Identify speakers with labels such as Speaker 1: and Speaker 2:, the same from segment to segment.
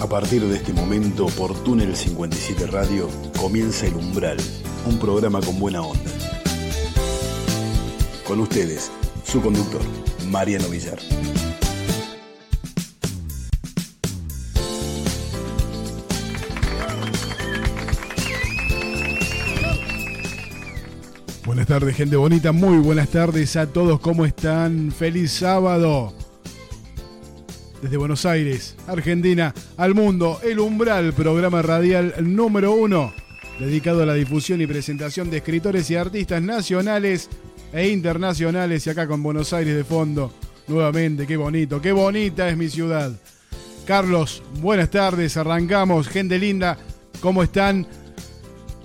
Speaker 1: A partir de este momento, por Túnel 57 Radio, comienza El Umbral, un programa con buena onda. Con ustedes, su conductor, Mariano Villar.
Speaker 2: Buenas tardes, gente bonita. Muy buenas tardes a todos. ¿Cómo están? Feliz sábado. Desde Buenos Aires, Argentina, al mundo, El Umbral, programa radial número uno, dedicado a la difusión y presentación de escritores y artistas nacionales e internacionales. Y acá con Buenos Aires de fondo, nuevamente, qué bonito, qué bonita es mi ciudad. Carlos, buenas tardes, arrancamos. Gente linda, ¿cómo están?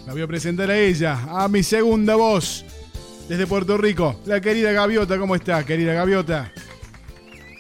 Speaker 2: La voy a presentar a ella, a mi segunda voz, desde Puerto Rico, la querida Gaviota. ¿Cómo está, querida Gaviota?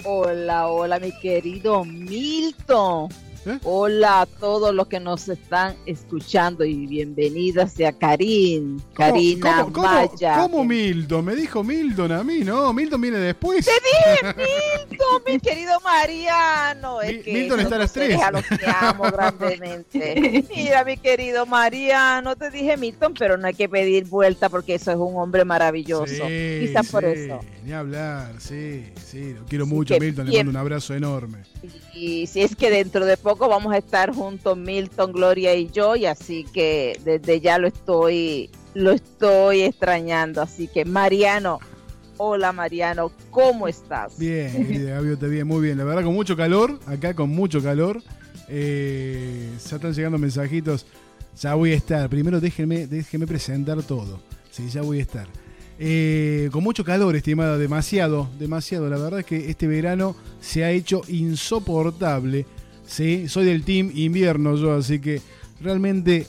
Speaker 3: Hola, hola, mi querido Milton. ¿Eh? Hola a todos los que nos están escuchando y bienvenida sea Karin, Karina
Speaker 2: ¿Cómo,
Speaker 3: Maya.
Speaker 2: ¿Cómo Milton? Me dijo Milton a mí, ¿no? Milton viene después.
Speaker 3: Te dije Milton, mi querido Mariano. Es que
Speaker 2: Milton está a las tres.
Speaker 3: A los que amo grandemente. Mira, mi querido Mariano, te dije Milton, pero no hay que pedir vuelta porque eso es un hombre maravilloso.
Speaker 2: Sí,
Speaker 3: Quizás
Speaker 2: sí,
Speaker 3: por eso.
Speaker 2: Ni hablar, sí, sí. Lo quiero mucho, Milton. Le mando un abrazo enorme.
Speaker 3: Y si es que dentro de poco vamos a estar juntos Milton, Gloria y yo, y así que desde ya lo estoy, lo estoy extrañando. Así que Mariano, hola Mariano, ¿cómo estás?
Speaker 2: Bien, querida Gaviota, bien, muy bien. La verdad, con mucho calor, acá con mucho calor. Eh, ya están llegando mensajitos. Ya voy a estar. Primero déjenme, déjenme presentar todo. Sí, ya voy a estar. Eh, con mucho calor, estimada, demasiado, demasiado. La verdad es que este verano se ha hecho insoportable. ¿sí? Soy del team invierno yo, así que realmente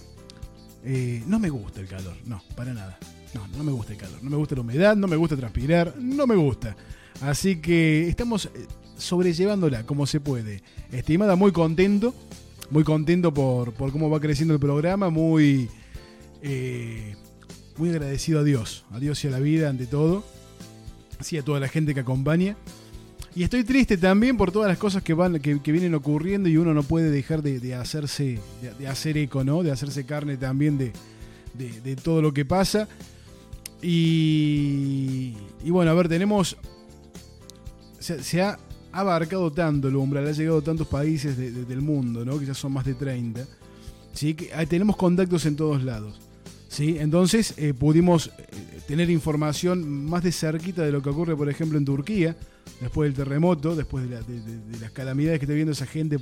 Speaker 2: eh, no me gusta el calor. No, para nada. No, no me gusta el calor. No me gusta la humedad, no me gusta transpirar, no me gusta. Así que estamos eh, sobrellevándola como se puede. Estimada, muy contento. Muy contento por, por cómo va creciendo el programa. Muy... muy agradecido a Dios, a Dios y a la vida ante todo, así a toda la gente que acompaña. Y estoy triste también por todas las cosas que van, que, que vienen ocurriendo y uno no puede dejar de, de hacerse, de, hacer eco, ¿no? De hacerse carne también de, de todo lo que pasa. Y, y, bueno, a ver, tenemos. Se, ha abarcado tanto el umbral, ha llegado a tantos países del mundo, ¿no? Que ya son más de 30. ¿sí? Que, tenemos contactos en todos lados. ¿Sí? Entonces eh, pudimos eh, tener información más de cerquita de lo que ocurre, por ejemplo, en Turquía, después del terremoto, después de, la, de, las calamidades que está viendo esa gente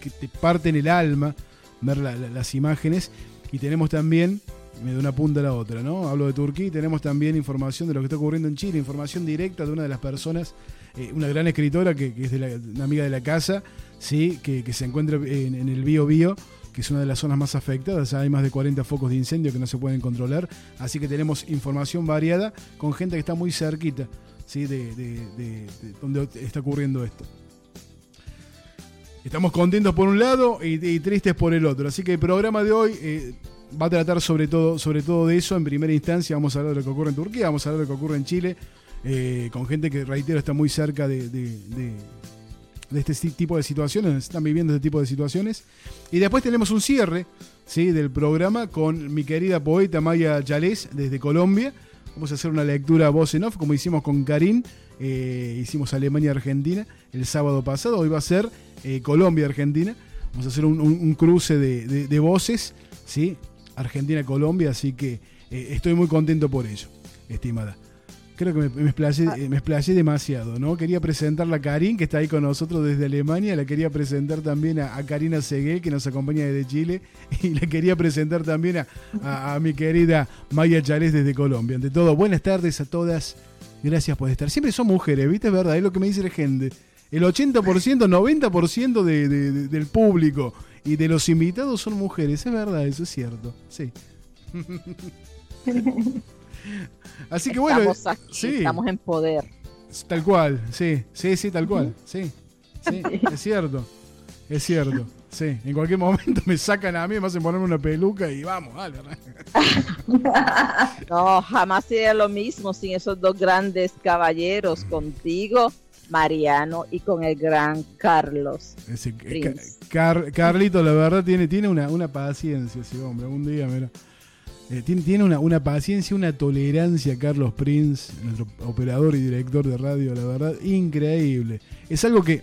Speaker 2: que te parten el alma, ver la, la, las imágenes. Y tenemos también, de una punta a la otra, ¿no? Hablo de Turquía y tenemos también información de lo que está ocurriendo en Chile, información directa de una de las personas, eh, una gran escritora que, que es de la, una amiga de la casa, ¿sí? que, que se encuentra en, en el Bío Bío que es una de las zonas más afectadas. Hay más de 40 focos de incendio que no se pueden controlar. Así que tenemos información variada con gente que está muy cerquita ¿sí? de, de, de, de donde está ocurriendo esto. Estamos contentos por un lado y, tristes por el otro. Así que el programa de hoy eh, va a tratar sobre todo, sobre todo de eso. En primera instancia vamos a hablar de lo que ocurre en Turquía, vamos a hablar de lo que ocurre en Chile, eh, con gente que, reitero, está muy cerca de este tipo de situaciones, están viviendo este tipo de situaciones. Y después tenemos un cierre ¿sí? del programa con mi querida poeta Maya Chalés desde Colombia. Vamos a hacer una lectura voz en off, como hicimos con Karim. Eh, hicimos Alemania-Argentina el sábado pasado. Hoy va a ser eh, Colombia-Argentina. Vamos a hacer un, cruce de, de, de, voces, ¿sí? Argentina-Colombia. Así que eh, estoy muy contento por ello, estimada creo que me, me, explayé, ah. me, explayé, demasiado, ¿no? Quería presentar a Karin, que está ahí con nosotros desde Alemania, la quería presentar también a, a Karina Seguel, que nos acompaña desde Chile, y la quería presentar también a, a, a mi querida Maya Chales desde Colombia. Ante todo, buenas tardes a todas, gracias por estar. Siempre son mujeres, ¿viste? Es verdad, es lo que me dice la gente. El 80%, 90% de, de, de, del público y de los invitados son mujeres, es verdad, eso es cierto, sí. Así que bueno,
Speaker 3: aquí, sí, estamos en poder.
Speaker 2: Tal cual, sí, sí, sí, tal cual, sí, sí, es cierto, es cierto. Sí, en cualquier momento me sacan a mí, me hacen ponerme una peluca y vamos, dale.
Speaker 3: no, jamás sería lo mismo sin esos dos grandes caballeros contigo Mariano y con el gran Carlos.
Speaker 2: Ese, Carlito, la verdad, tiene, tiene una, una paciencia ese hombre. Un día, mira. Eh, tiene, tiene una, una, paciencia, una tolerancia, Carlos Prince, nuestro operador y director de radio, la verdad, increíble. Es algo que,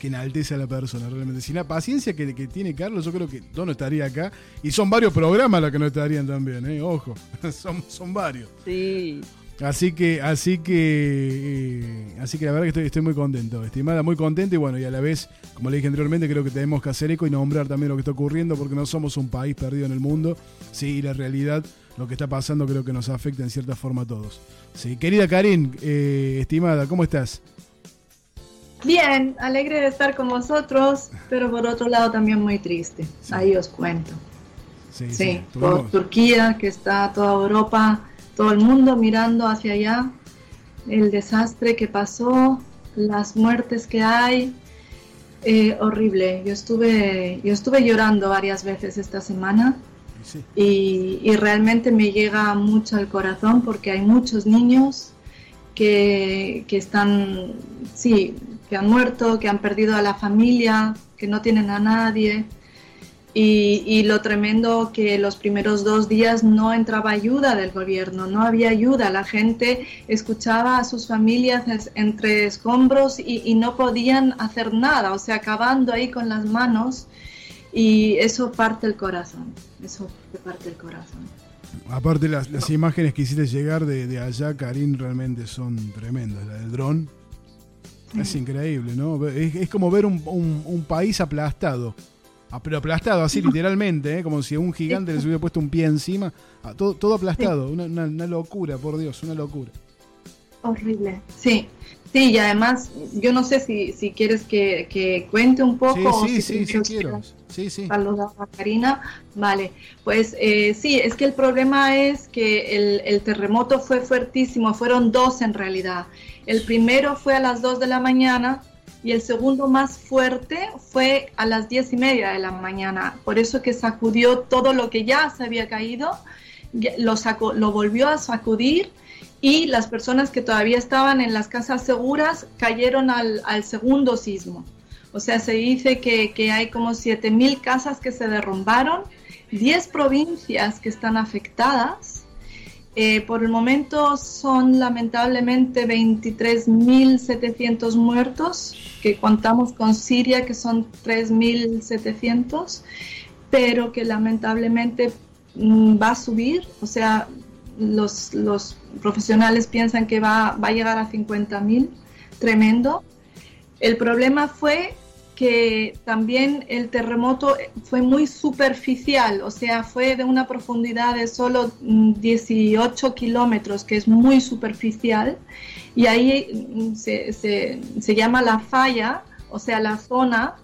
Speaker 2: que enaltece a la persona, realmente. Sin la paciencia que, que tiene Carlos, yo creo que yo no estaría acá. Y son varios programas los que no estarían también, ¿eh? Ojo, son, son varios.
Speaker 3: Sí.
Speaker 2: Así que, así que, eh, así que la verdad que estoy, estoy muy contento, estimada, muy contento y bueno, y a la vez, como le dije anteriormente, creo que tenemos que hacer eco y nombrar también lo que está ocurriendo porque no somos un país perdido en el mundo, sí, y la realidad, lo que está pasando creo que nos afecta en cierta forma a todos. Sí, querida Karin, eh, estimada, ¿cómo estás?
Speaker 4: Bien, alegre de estar con vosotros, pero por otro lado también muy triste. Ahí os cuento. Sí, sí por Turquía, que está toda Europa todo el mundo mirando hacia allá, el desastre que pasó, las muertes que hay, eh, horrible. Yo estuve, yo estuve llorando varias veces esta semana y, realmente me llega mucho al corazón porque hay muchos niños que, que están, sí, que han muerto, que han perdido a la familia, que no tienen a nadie. Y, lo tremendo que los primeros dos días no entraba ayuda del gobierno, no había ayuda, la gente escuchaba a sus familias entre escombros y, no podían hacer nada, o sea, acabando ahí con las manos y eso parte el corazón, eso parte el corazón.
Speaker 2: Aparte las, las imágenes que hiciste llegar de, allá, Karim, realmente son tremendas, la del dron. Es increíble, ¿no? Es, como ver un, un país aplastado pero aplastado, así literalmente, ¿eh? como si un gigante les hubiera puesto un pie encima. Ah, todo, todo aplastado, una, una, locura, por Dios, una locura.
Speaker 4: Horrible, sí. Sí, y además, yo no sé si, si quieres que, que cuente un poco.
Speaker 2: Sí, sí, sí, quiero. Sí, sí.
Speaker 4: Saludos a Karina. Vale, pues eh, sí, es que el problema es que el, el terremoto fue fuertísimo, fueron dos en realidad. El primero fue a las dos de la mañana y el segundo más fuerte fue a las diez y media de la mañana. Por eso que sacudió todo lo que ya se había caído, lo, lo volvió a sacudir y las personas que todavía estaban en las casas seguras cayeron al, segundo sismo. O sea, se dice que, que hay como 7.000 casas que se derrumbaron, 10 provincias que están afectadas eh, por el momento son lamentablemente 23.700 muertos, que contamos con Siria, que son 3.700, pero que lamentablemente mm, va a subir, o sea, los, los profesionales piensan que va, va a llegar a 50.000, tremendo. El problema fue que también el terremoto fue muy superficial, o sea, fue de una profundidad de solo 18 mm, kilómetros, que es muy superficial, y ahí mm, se, se, llama la falla, o sea, la zona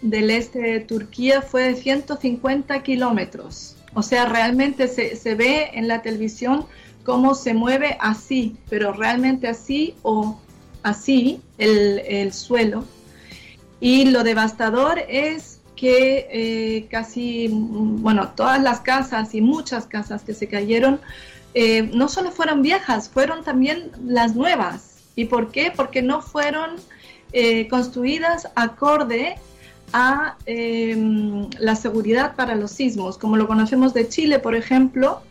Speaker 4: del este de Turquía fue de 150 kilómetros. O sea, realmente se, se ve en la televisión cómo se mueve así, pero realmente así o así el, el suelo y lo devastador es que eh, casi, bueno, todas las casas y muchas casas que se cayeron, eh, no solo fueron viejas, fueron también las nuevas. ¿Y por qué? Porque no fueron eh, construidas acorde a la seguridad para los sismos, como lo conocemos de Chile, por ejemplo,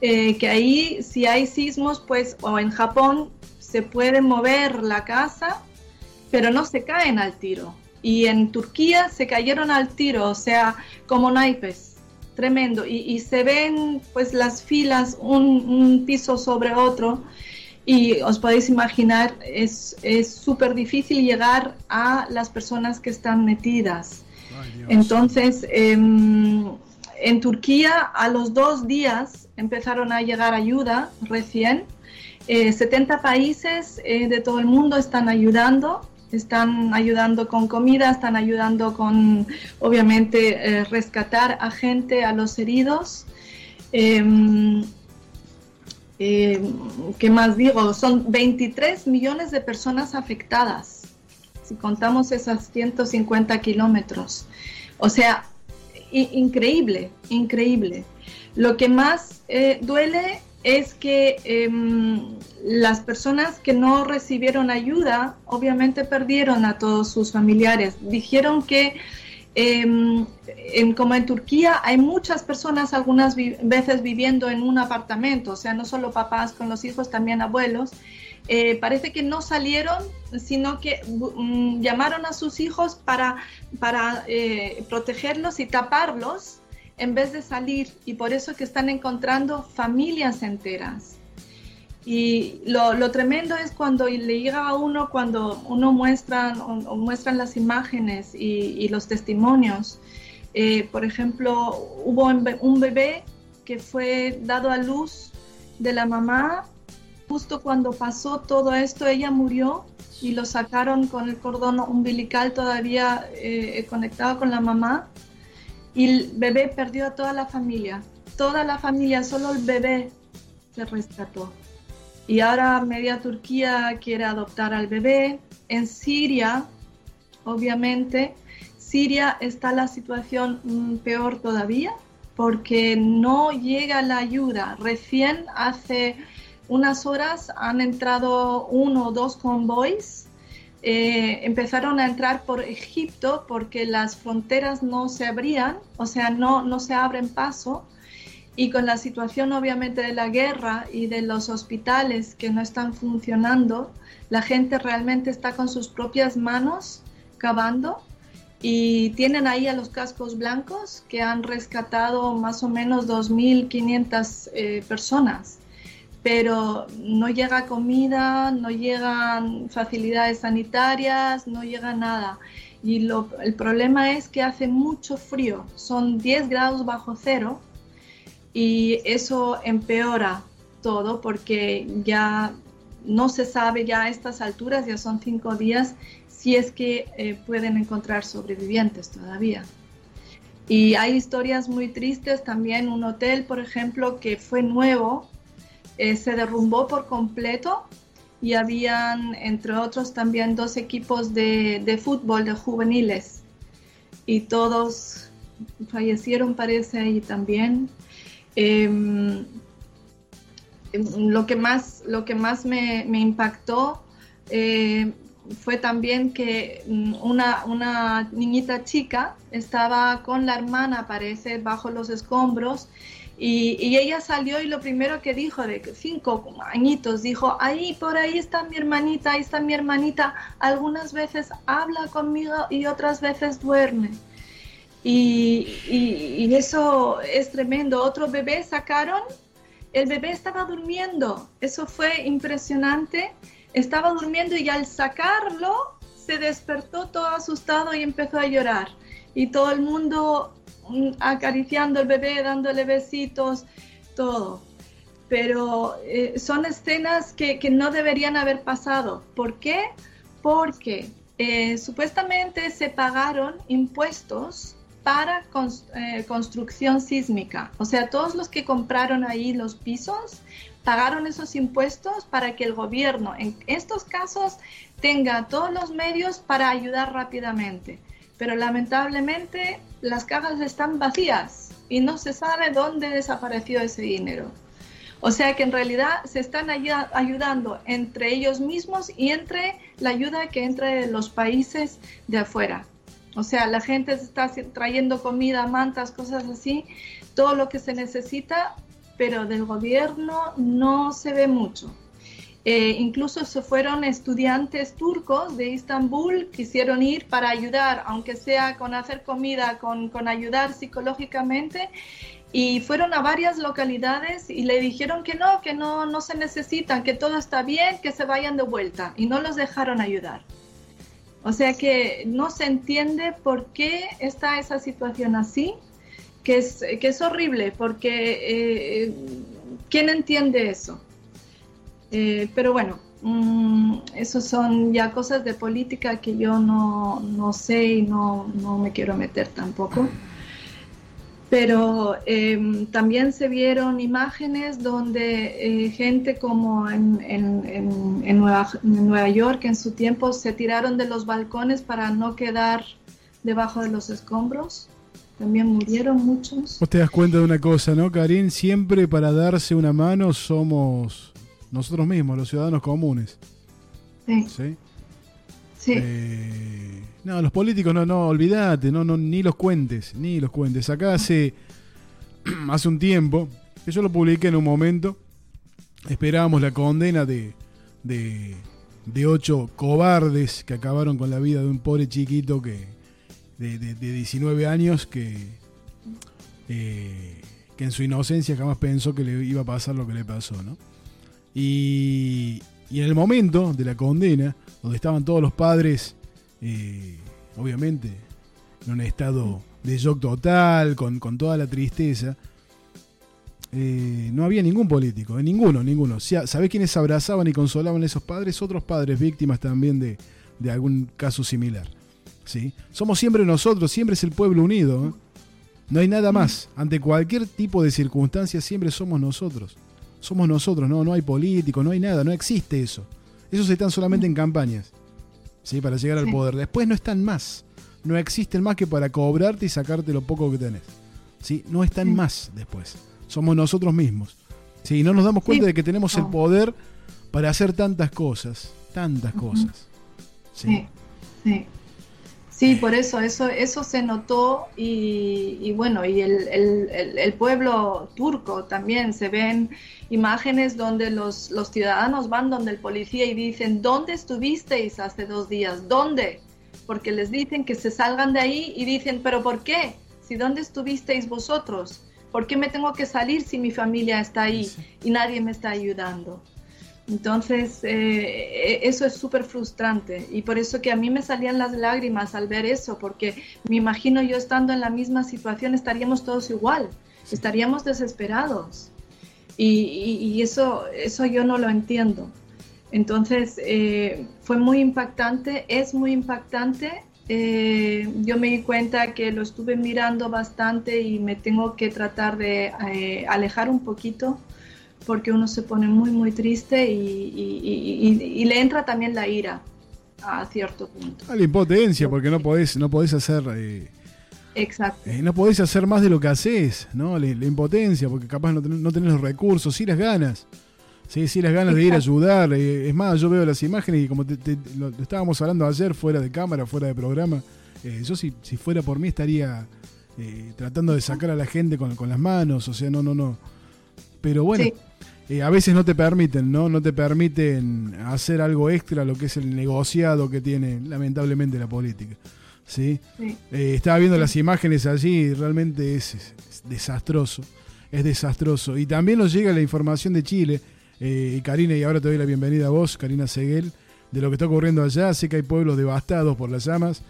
Speaker 4: que ahí si hay sismos, pues, o en Japón, se puede mover la casa, pero no se caen al tiro y en Turquía se cayeron al tiro, o sea, como naipes, tremendo. Y, se ven pues las filas un, piso sobre otro y os podéis imaginar, es súper difícil llegar a las personas que están metidas. Entonces, em, en Turquía a los dos días empezaron a llegar ayuda recién. 70 eh, países eh, de todo el mundo están ayudando están ayudando con comida, están ayudando con, obviamente, eh, rescatar a gente, a los heridos. Em, em, ¿Qué más digo? Son 23 millones de personas afectadas, si contamos esas 150 kilómetros. O sea, increíble, increíble. Lo que más eh, duele es que em, las personas que no recibieron ayuda obviamente perdieron a todos sus familiares. Dijeron que em, en, como en Turquía hay muchas personas algunas veces viviendo en un apartamento, o sea, no solo papás con los hijos, también abuelos. Eh, parece que no salieron, sino que mm, llamaron a sus hijos para, para eh, protegerlos y taparlos en vez de salir y por eso que están encontrando familias enteras. Y lo, tremendo es cuando le llega a uno, cuando uno muestra, o, muestran las imágenes y, los testimonios. Eh, por ejemplo, hubo un bebé que fue dado a luz de la mamá, justo cuando pasó todo esto, ella murió y lo sacaron con el cordón umbilical todavía eh, conectado con la mamá y el bebé perdió a toda la familia. Toda la familia, solo el bebé se rescató. Y ahora media Turquía quiere adoptar al bebé. En Siria, obviamente, Siria está la situación mm, peor todavía porque no llega la ayuda. Recién hace unas horas han entrado uno o dos convoys eh, empezaron a entrar por Egipto porque las fronteras no se abrían, o sea, no, no se abren paso. Y con la situación obviamente de la guerra y de los hospitales que no están funcionando, la gente realmente está con sus propias manos cavando y tienen ahí a los cascos blancos que han rescatado más o menos 2.500 eh, personas pero no llega comida, no llegan facilidades sanitarias, no llega nada. Y el problema es que hace mucho frío, son 10 grados bajo cero y eso empeora todo porque ya no se sabe ya a estas alturas, ya son cinco días, si es que eh, pueden encontrar sobrevivientes todavía. Y hay historias muy tristes también, un hotel, por ejemplo, que fue nuevo, eh, se derrumbó por completo y habían, entre otros, también dos equipos de, fútbol de juveniles y todos fallecieron, parece, ahí también. Em, lo que más, lo que más me, impactó eh, fue también que mm, una, una niñita chica estaba con la hermana, parece, bajo los escombros y, ella salió y lo primero que dijo, de cinco añitos, dijo, ahí, por ahí está mi hermanita, ahí está mi hermanita. Algunas veces habla conmigo y otras veces duerme. Y, y, eso es tremendo. Otro bebé sacaron, el bebé estaba durmiendo. Eso fue impresionante. Estaba durmiendo y al sacarlo se despertó todo asustado y empezó a llorar. Y todo el mundo acariciando al bebé, dándole besitos, todo. Pero eh, son escenas que, no deberían haber pasado. ¿Por qué? Porque eh, supuestamente se pagaron impuestos para eh, construcción sísmica. O sea, todos los que compraron ahí los pisos pagaron esos impuestos para que el gobierno en estos casos tenga todos los medios para ayudar rápidamente pero lamentablemente las cajas están vacías y no se sabe dónde desapareció ese dinero. O sea que en realidad se están ayudando entre ellos mismos y entre la ayuda que entra de los países de afuera. O sea, la gente está trayendo comida, mantas, cosas así, todo lo que se necesita, pero del gobierno no se ve mucho. Eh, incluso se fueron estudiantes turcos de Estambul, quisieron ir para ayudar, aunque sea con hacer comida, con, con ayudar psicológicamente, y fueron a varias localidades y le dijeron que no, que no, no se necesitan, que todo está bien, que se vayan de vuelta, y no los dejaron ayudar. O sea que no se entiende por qué está esa situación así, que es, que es horrible, porque eh, ¿quién entiende eso? Eh, pero bueno, mm, eso son ya cosas de política que yo no, no sé y no, no, me quiero meter tampoco. Pero em, también se vieron imágenes donde eh, gente como en, en, en, Nueva, en Nueva York en su tiempo se tiraron de los balcones para no quedar debajo de los escombros. también murieron muchos.
Speaker 2: Vos te das cuenta de una cosa, ¿no, Karin? Siempre para darse una mano somos nosotros mismos, los ciudadanos comunes.
Speaker 4: Sí.
Speaker 2: ¿Sí?
Speaker 4: Sí.
Speaker 2: Eh, no, los políticos no, no, olvídate, no, no, ni los cuentes, ni los cuentes. Acá hace, hace un tiempo, que yo lo publiqué en un momento, esperábamos la condena de, de, de ocho cobardes que acabaron con la vida de un pobre chiquito que de, de- de 19 años que, eh, que en su inocencia jamás pensó que le iba a pasar lo que le pasó, ¿no? Y, en el momento de la condena, donde estaban todos los padres, eh, obviamente, en un estado de shock total, con, toda la tristeza, eh, no había ningún político, eh, ninguno, ninguno. ¿Sabés quiénes abrazaban y consolaban a esos padres? Otros padres víctimas también de, de algún caso similar. ¿sí? Somos siempre nosotros, siempre es el pueblo unido. ¿eh? No hay nada más. Ante cualquier tipo de circunstancia siempre somos nosotros. Somos nosotros, no, no hay político, no hay nada, no existe eso. Esos están solamente en campañas. ¿sí? Para llegar al poder. Después no están más. No existen más que para cobrarte y sacarte lo poco que tenés. ¿sí? No están más después. Somos nosotros mismos. ¿sí? Y no nos damos cuenta de que tenemos el poder para hacer tantas cosas. Tantas cosas. ¿sí?
Speaker 4: Sí, sí. Sí, por eso, eso, eso se notó y, y bueno, y el, el- el- el pueblo turco también se ven imágenes donde los, los ciudadanos van donde el policía y dicen, ¿dónde estuvisteis hace dos días? ¿Dónde? Porque les dicen que se salgan de ahí y dicen, ¿pero por qué? Si ¿dónde estuvisteis vosotros? ¿Por qué me tengo que salir si mi familia está ahí y nadie me está ayudando? Entonces, eh, eso es súper frustrante y por eso que a mí me salían las lágrimas al ver eso, porque me imagino yo estando en la misma situación estaríamos todos igual, estaríamos desesperados y, y- y eso, eso yo no lo entiendo. Entonces, eh, fue muy impactante, es muy impactante. eh, yo me di cuenta que lo estuve mirando bastante y me tengo que tratar de eh, alejar un poquito porque uno se pone muy, muy triste y, y- y- y- y le entra también la ira a cierto punto.
Speaker 2: Ah, la impotencia, porque no podés, no podés hacer. eh,
Speaker 4: Exacto.
Speaker 2: eh, no podés hacer más de lo que haces, ¿no? La, la impotencia, porque capaz no tenés, no tenés los recursos, sí las ganas. Sí, sí las ganas de ir a ayudar. eh, es más, yo veo las imágenes y como te- te- lo, estábamos hablando ayer fuera de cámara, fuera de programa, eh, yo si, si fuera por mí estaría eh, tratando de sacar a la gente con, con las manos, o sea, no, no, no. Pero bueno,
Speaker 4: Sí.
Speaker 2: Eh, a veces no te permiten, ¿no? No te permiten hacer algo extra, lo que es el negociado que tiene lamentablemente la política. ¿Sí?
Speaker 4: Sí.
Speaker 2: Eh, estaba viendo las imágenes allí y realmente es, es- es desastroso. Es desastroso. Y también nos llega la información de Chile. eh, y Karina, y ahora te doy la bienvenida a vos, Karina Seguel, de lo que está ocurriendo allá. Sé que hay pueblos devastados por las llamas.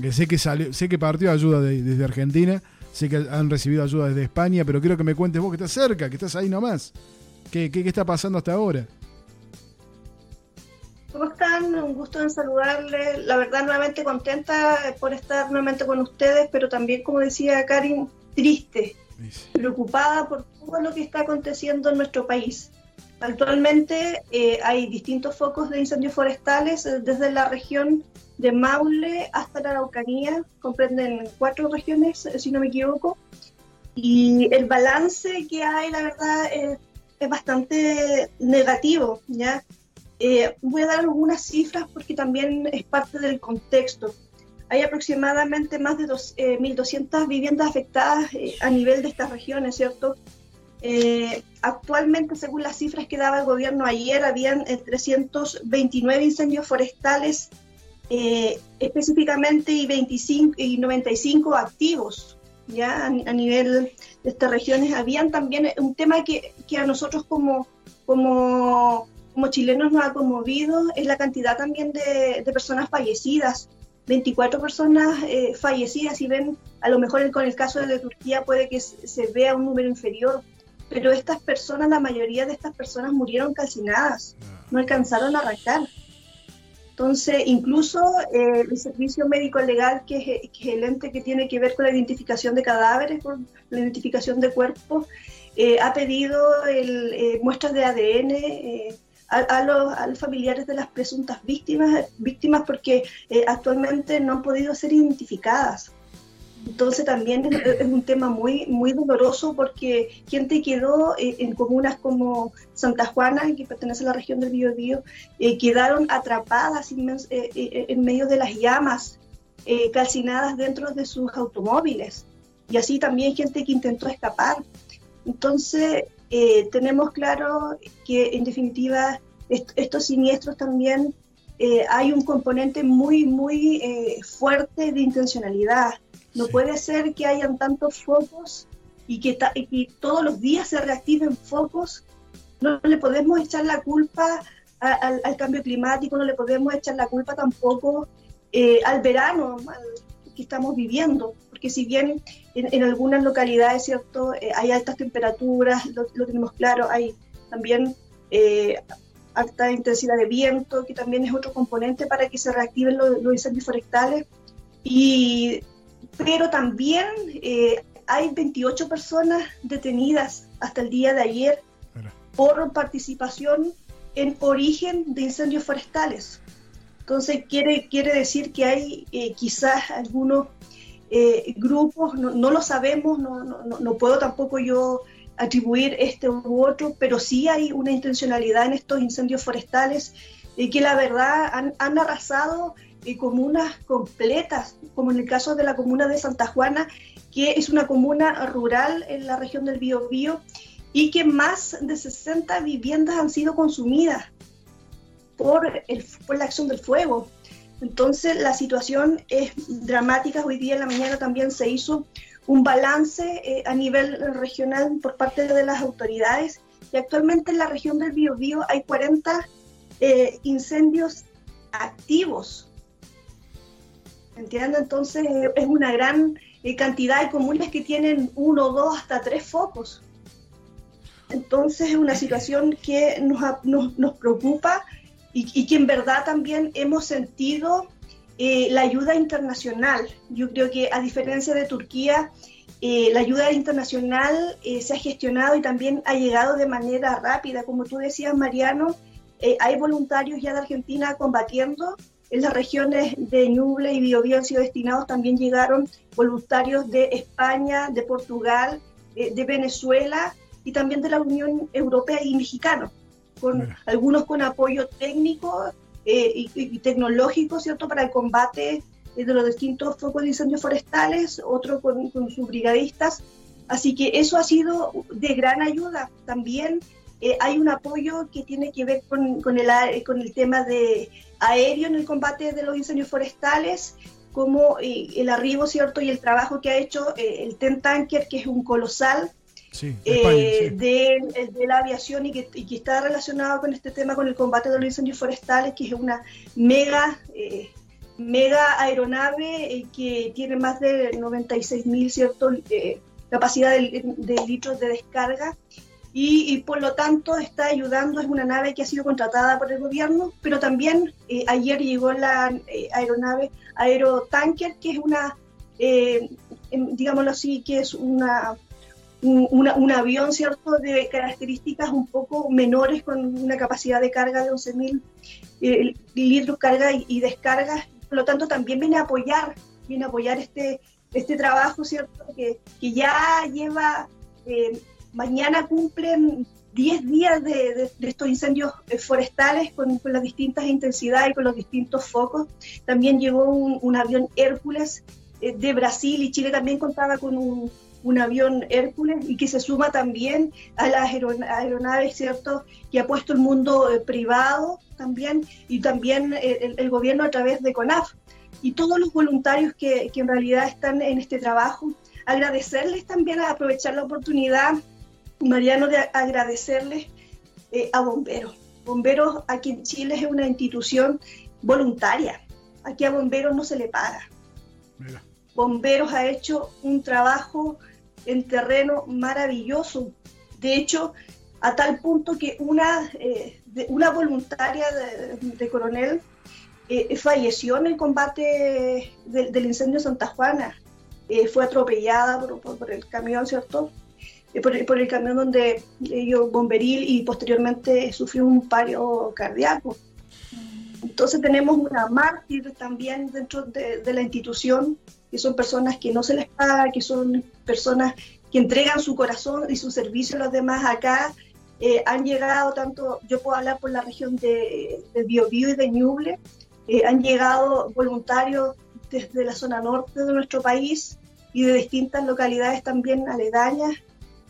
Speaker 2: Que sé que salió, sé que partió ayuda de- desde Argentina. Sé que han recibido ayuda desde España, pero quiero que me cuentes vos que estás cerca, que estás ahí nomás. ¿Qué, qué, qué está pasando hasta ahora?
Speaker 5: ¿Cómo están? Un gusto en saludarles. La verdad, nuevamente contenta por estar nuevamente con ustedes, pero también, como decía Karin, triste, preocupada por todo lo que está aconteciendo en nuestro país. Actualmente eh, hay distintos focos de incendios forestales eh, desde la región de Maule hasta la Araucanía, comprenden cuatro regiones, eh, si no me equivoco, y el balance que hay, la verdad, es, bastante negativo, ¿ya? Eh, voy a dar algunas cifras porque también es parte del contexto. Hay aproximadamente más de eh, 1.200 viviendas afectadas eh, a nivel de estas regiones, ¿cierto? Eh, actualmente, según las cifras que daba el gobierno ayer, habían eh, 329 incendios forestales eh, específicamente y, 25, y 95 activos ya a, a nivel de estas regiones. Habían también eh, un tema que, que a nosotros como, como, chilenos nos ha conmovido, es la cantidad también de, de personas fallecidas. 24 personas eh, fallecidas, y ven, a lo mejor con el caso de Turquía puede que se vea un número inferior, pero estas personas, la mayoría de estas personas murieron calcinadas, no alcanzaron a arrancar. Entonces, incluso eh, el servicio médico legal, que es, que es, el ente que tiene que ver con la identificación de cadáveres, con la identificación de cuerpos, eh, ha pedido el, eh, muestras de ADN a, a, los, familiares de las presuntas víctimas, víctimas porque actualmente no han podido ser identificadas. Entonces también es, un tema muy, muy doloroso porque gente quedó eh, en comunas como Santa Juana, que pertenece a la región del Biobío, eh, quedaron atrapadas eh, en, medio de las llamas, calcinadas dentro de sus automóviles. Y así también gente que intentó escapar. Entonces tenemos claro que en definitiva estos siniestros también hay un componente muy, muy fuerte de intencionalidad no puede ser que hayan tantos focos y que, todos los días se reactiven focos. No le podemos echar la culpa al, cambio climático, no le podemos echar la culpa tampoco eh, al verano que estamos viviendo, porque si bien en, algunas localidades, ¿cierto? Eh, hay altas temperaturas, lo, tenemos claro, hay también eh, alta intensidad de viento, que también es otro componente para que se reactiven los, los incendios forestales. Y pero también eh, hay 28 personas detenidas hasta el día de ayer por participación en origen de incendios forestales. Entonces quiere, quiere decir que hay eh, quizás algunos eh, grupos, no, lo sabemos, no, no, no, puedo tampoco yo atribuir este u otro, pero sí hay una intencionalidad en estos incendios forestales que la verdad han, han arrasado y comunas completas, como en el caso de la comuna de Santa Juana, que es una comuna rural en la región del Biobío y que más de 60 viviendas han sido consumidas por, el, por la acción del fuego. Entonces la situación es dramática. Hoy día en la mañana también se hizo un balance eh, a nivel regional por parte de las autoridades y actualmente en la región del Biobío hay 40 eh, incendios activos ¿Entiendes? Entonces es una gran eh, cantidad de comunes que tienen uno, dos, hasta tres focos. Entonces es una situación que nos, nos, preocupa y, que en verdad también hemos sentido eh, la ayuda internacional. Yo creo que a diferencia de Turquía, eh, la ayuda internacional se ha gestionado y también ha llegado de manera rápida. Como tú decías, Mariano, hay voluntarios ya de Argentina combatiendo en las regiones de Ñuble y Biobío han sido destinados, también llegaron voluntarios de España, de Portugal, eh, de Venezuela y también de la Unión Europea y mexicanos, con, algunos con apoyo técnico eh, y, tecnológico, ¿cierto?, para el combate eh, de los distintos focos de incendios forestales, otro con, con sus brigadistas. Así que eso ha sido de gran ayuda. También hay un apoyo que tiene que ver con, con, el, con el tema de aéreo en el combate de los incendios forestales, como eh, el arribo, ¿cierto? Y el trabajo que ha hecho eh, el TEN Tanker, que es un colosal eh, de, la aviación y que, está relacionado con este tema, con el combate de los incendios forestales, que es una mega, mega aeronave que tiene más de 96 mil, ¿cierto? capacidad de, de litros de descarga y, por lo tanto está ayudando, es una nave que ha sido contratada por el gobierno, pero también eh, ayer llegó la eh, aeronave Aerotanker, que es una, eh, digámoslo así, que es una, un, avión, ¿cierto?, de características un poco menores, con una capacidad de carga de 11.000 litros carga y, y, descarga, por lo tanto también viene a apoyar, viene a apoyar este, este trabajo, ¿cierto?, que, que ya lleva mañana cumplen 10 días de, estos incendios eh, forestales con, las distintas intensidades y con los distintos focos. También llegó un, avión Hércules eh, de Brasil y Chile también contaba con un, avión Hércules y que se suma también a las aeronaves, ¿cierto?, que ha puesto el mundo eh, privado también y también el, gobierno a través de CONAF. Y todos los voluntarios que, que en realidad están en este trabajo, agradecerles también a aprovechar la oportunidad Mariano, de agradecerles eh, a Bomberos. Bomberos aquí en Chile es una institución voluntaria. Aquí a Bomberos no se le paga. Bomberos ha hecho un trabajo en terreno maravilloso. De hecho, a tal punto que una, eh, una voluntaria de, coronel eh, falleció en el combate del incendio de Santa Juana. fue atropellada por, por, el camión, ¿cierto? Por por el camión donde ellos bomberil y posteriormente sufrió un paro cardíaco. Entonces tenemos una mártir también dentro de, la institución, que son personas que no se les paga, que son personas que entregan su corazón y su servicio a los demás acá. Eh, han llegado tanto, yo puedo hablar por la región de, de Biobío y de Ñuble, eh, han llegado voluntarios desde la zona norte de nuestro país y de distintas localidades también aledañas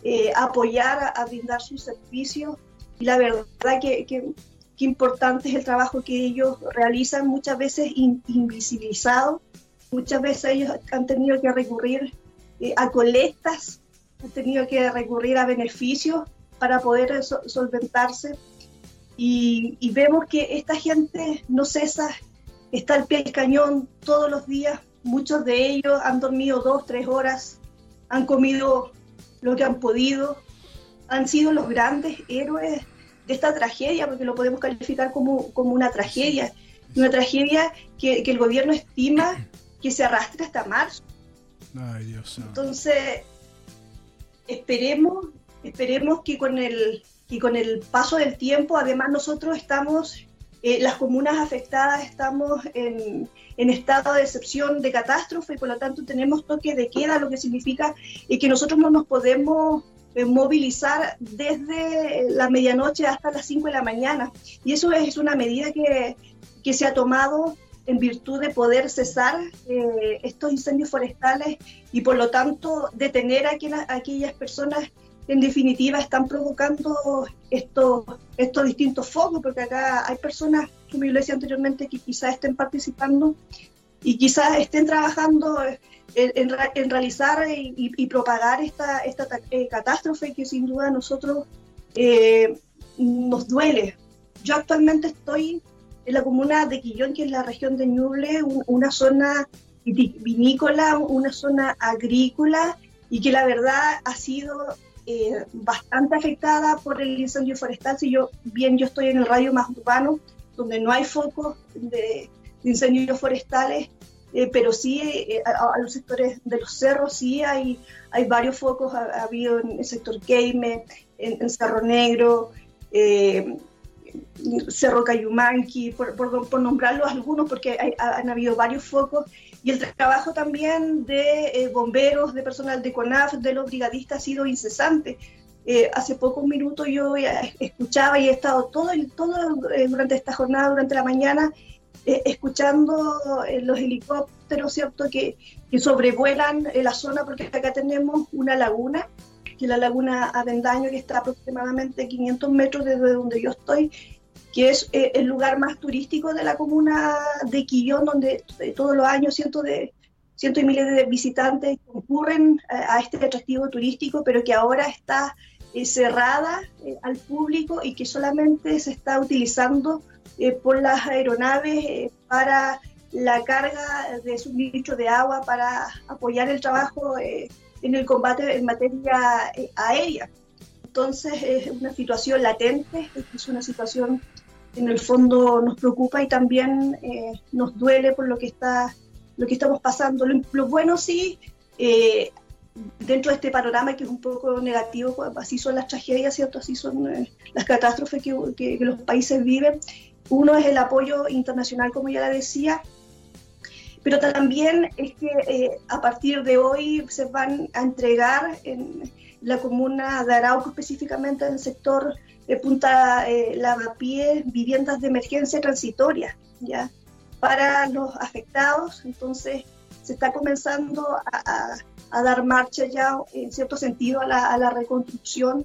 Speaker 5: eh, apoyar, a, brindar sus servicios. Y la verdad que, que, importante es el trabajo que ellos realizan, muchas veces invisibilizado, muchas veces ellos han tenido que recurrir a colectas han tenido que recurrir a beneficios para poder solventarse. Y, vemos que esta gente no cesa, está al pie del cañón todos los días. Muchos de ellos han dormido dos, tres horas, han comido lo que han podido, han sido los grandes héroes de esta tragedia, porque lo podemos calificar como, como una tragedia, una tragedia que, que, el gobierno estima que se arrastre hasta marzo. Ay, Dios. Entonces, esperemos, esperemos que con el, que con el paso del tiempo, además nosotros estamos, eh, las comunas afectadas estamos en, en, estado de excepción de catástrofe y por lo tanto tenemos toque de queda, lo que significa eh, que nosotros no nos podemos eh, movilizar desde la medianoche hasta las 5 de la mañana. Y eso es una medida que, que se ha tomado en virtud de poder cesar eh, estos incendios forestales y por lo tanto detener a, aquellas, personas en definitiva están provocando estos, estos distintos focos, porque acá hay personas, como yo decía anteriormente, que quizás estén participando y quizás estén trabajando en, realizar y, propagar esta, esta eh, catástrofe que sin duda a nosotros eh, nos duele. Yo actualmente estoy en la comuna de Quillón, que es la región de Ñuble, una zona vinícola, una zona agrícola y que la verdad ha sido eh, bastante afectada por el incendio forestal. Si yo bien yo estoy en el radio más urbano, donde no hay focos de, incendios forestales, eh, pero sí eh, a, los sectores de los cerros sí hay, hay varios focos, ha, habido en el sector Queime, en, Cerro Negro, Cerro Cayumanqui, por, por, nombrarlos algunos, porque han habido varios focos, y el trabajo también de eh, bomberos, de personal de CONAF, de los brigadistas ha sido incesante. Eh, hace pocos minutos yo escuchaba y he estado todo, todo eh, durante esta jornada, durante la mañana, escuchando los helicópteros, ¿cierto?, que, que sobrevuelan la zona, porque acá tenemos una laguna que la laguna Avendaño, que está aproximadamente 500 metros desde donde yo estoy, que es eh, el lugar más turístico de la comuna de Quillón, donde eh, todos los años cientos de cientos y miles de visitantes concurren eh, a, este atractivo turístico, pero que ahora está cerrada al público y que solamente se está utilizando por las aeronaves para la carga de suministro de agua para apoyar el trabajo en el combate en materia aérea. Entonces es una situación latente, es una situación en el fondo nos preocupa y también eh, nos duele por lo que está lo que estamos pasando. Lo, bueno sí, eh, dentro de este panorama que es un poco negativo, pues, así son las tragedias. Así son eh, las catástrofes que, que, los países viven. Uno es el apoyo internacional, como ya la decía, pero también es que a partir de hoy se van a entregar en la comuna de Arauco, específicamente en el sector de Punta eh, Lavapié viviendas de emergencia transitoria, ¿ya? Para los afectados, entonces se está comenzando a, dar marcha ya, en cierto sentido, a la, reconstrucción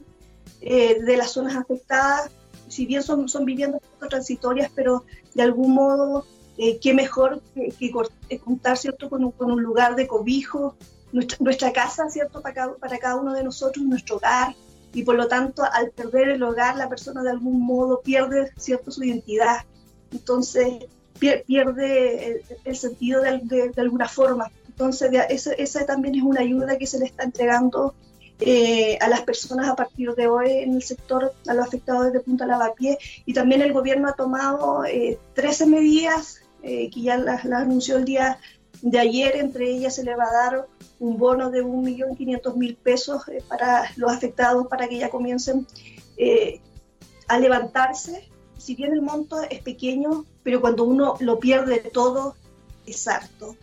Speaker 5: eh, de las zonas afectadas. Si bien son, son viviendas transitorias, pero de algún modo, eh, qué mejor que, contar, ¿cierto?, con un, con un, lugar de cobijo, nuestra, nuestra casa, ¿cierto?, para cada, para cada uno de nosotros, nuestro hogar, y por lo tanto al perder el hogar la persona de algún modo pierde cierto su identidad. Entonces pierde el, sentido de, alguna forma. Entonces esa, también es una ayuda que se le está entregando eh, a las personas a partir de hoy en el sector a los afectados desde Punta Lavapié. Y también el gobierno ha tomado 13 eh, medidas eh, que ya las anunció el día de ayer. Entre ellas se le va a dar un bono de 1.500.000 pesos eh, para los afectados para que ya comiencen eh, a levantarse si bien el monto es pequeño, pero cuando uno lo pierde todo, es harto.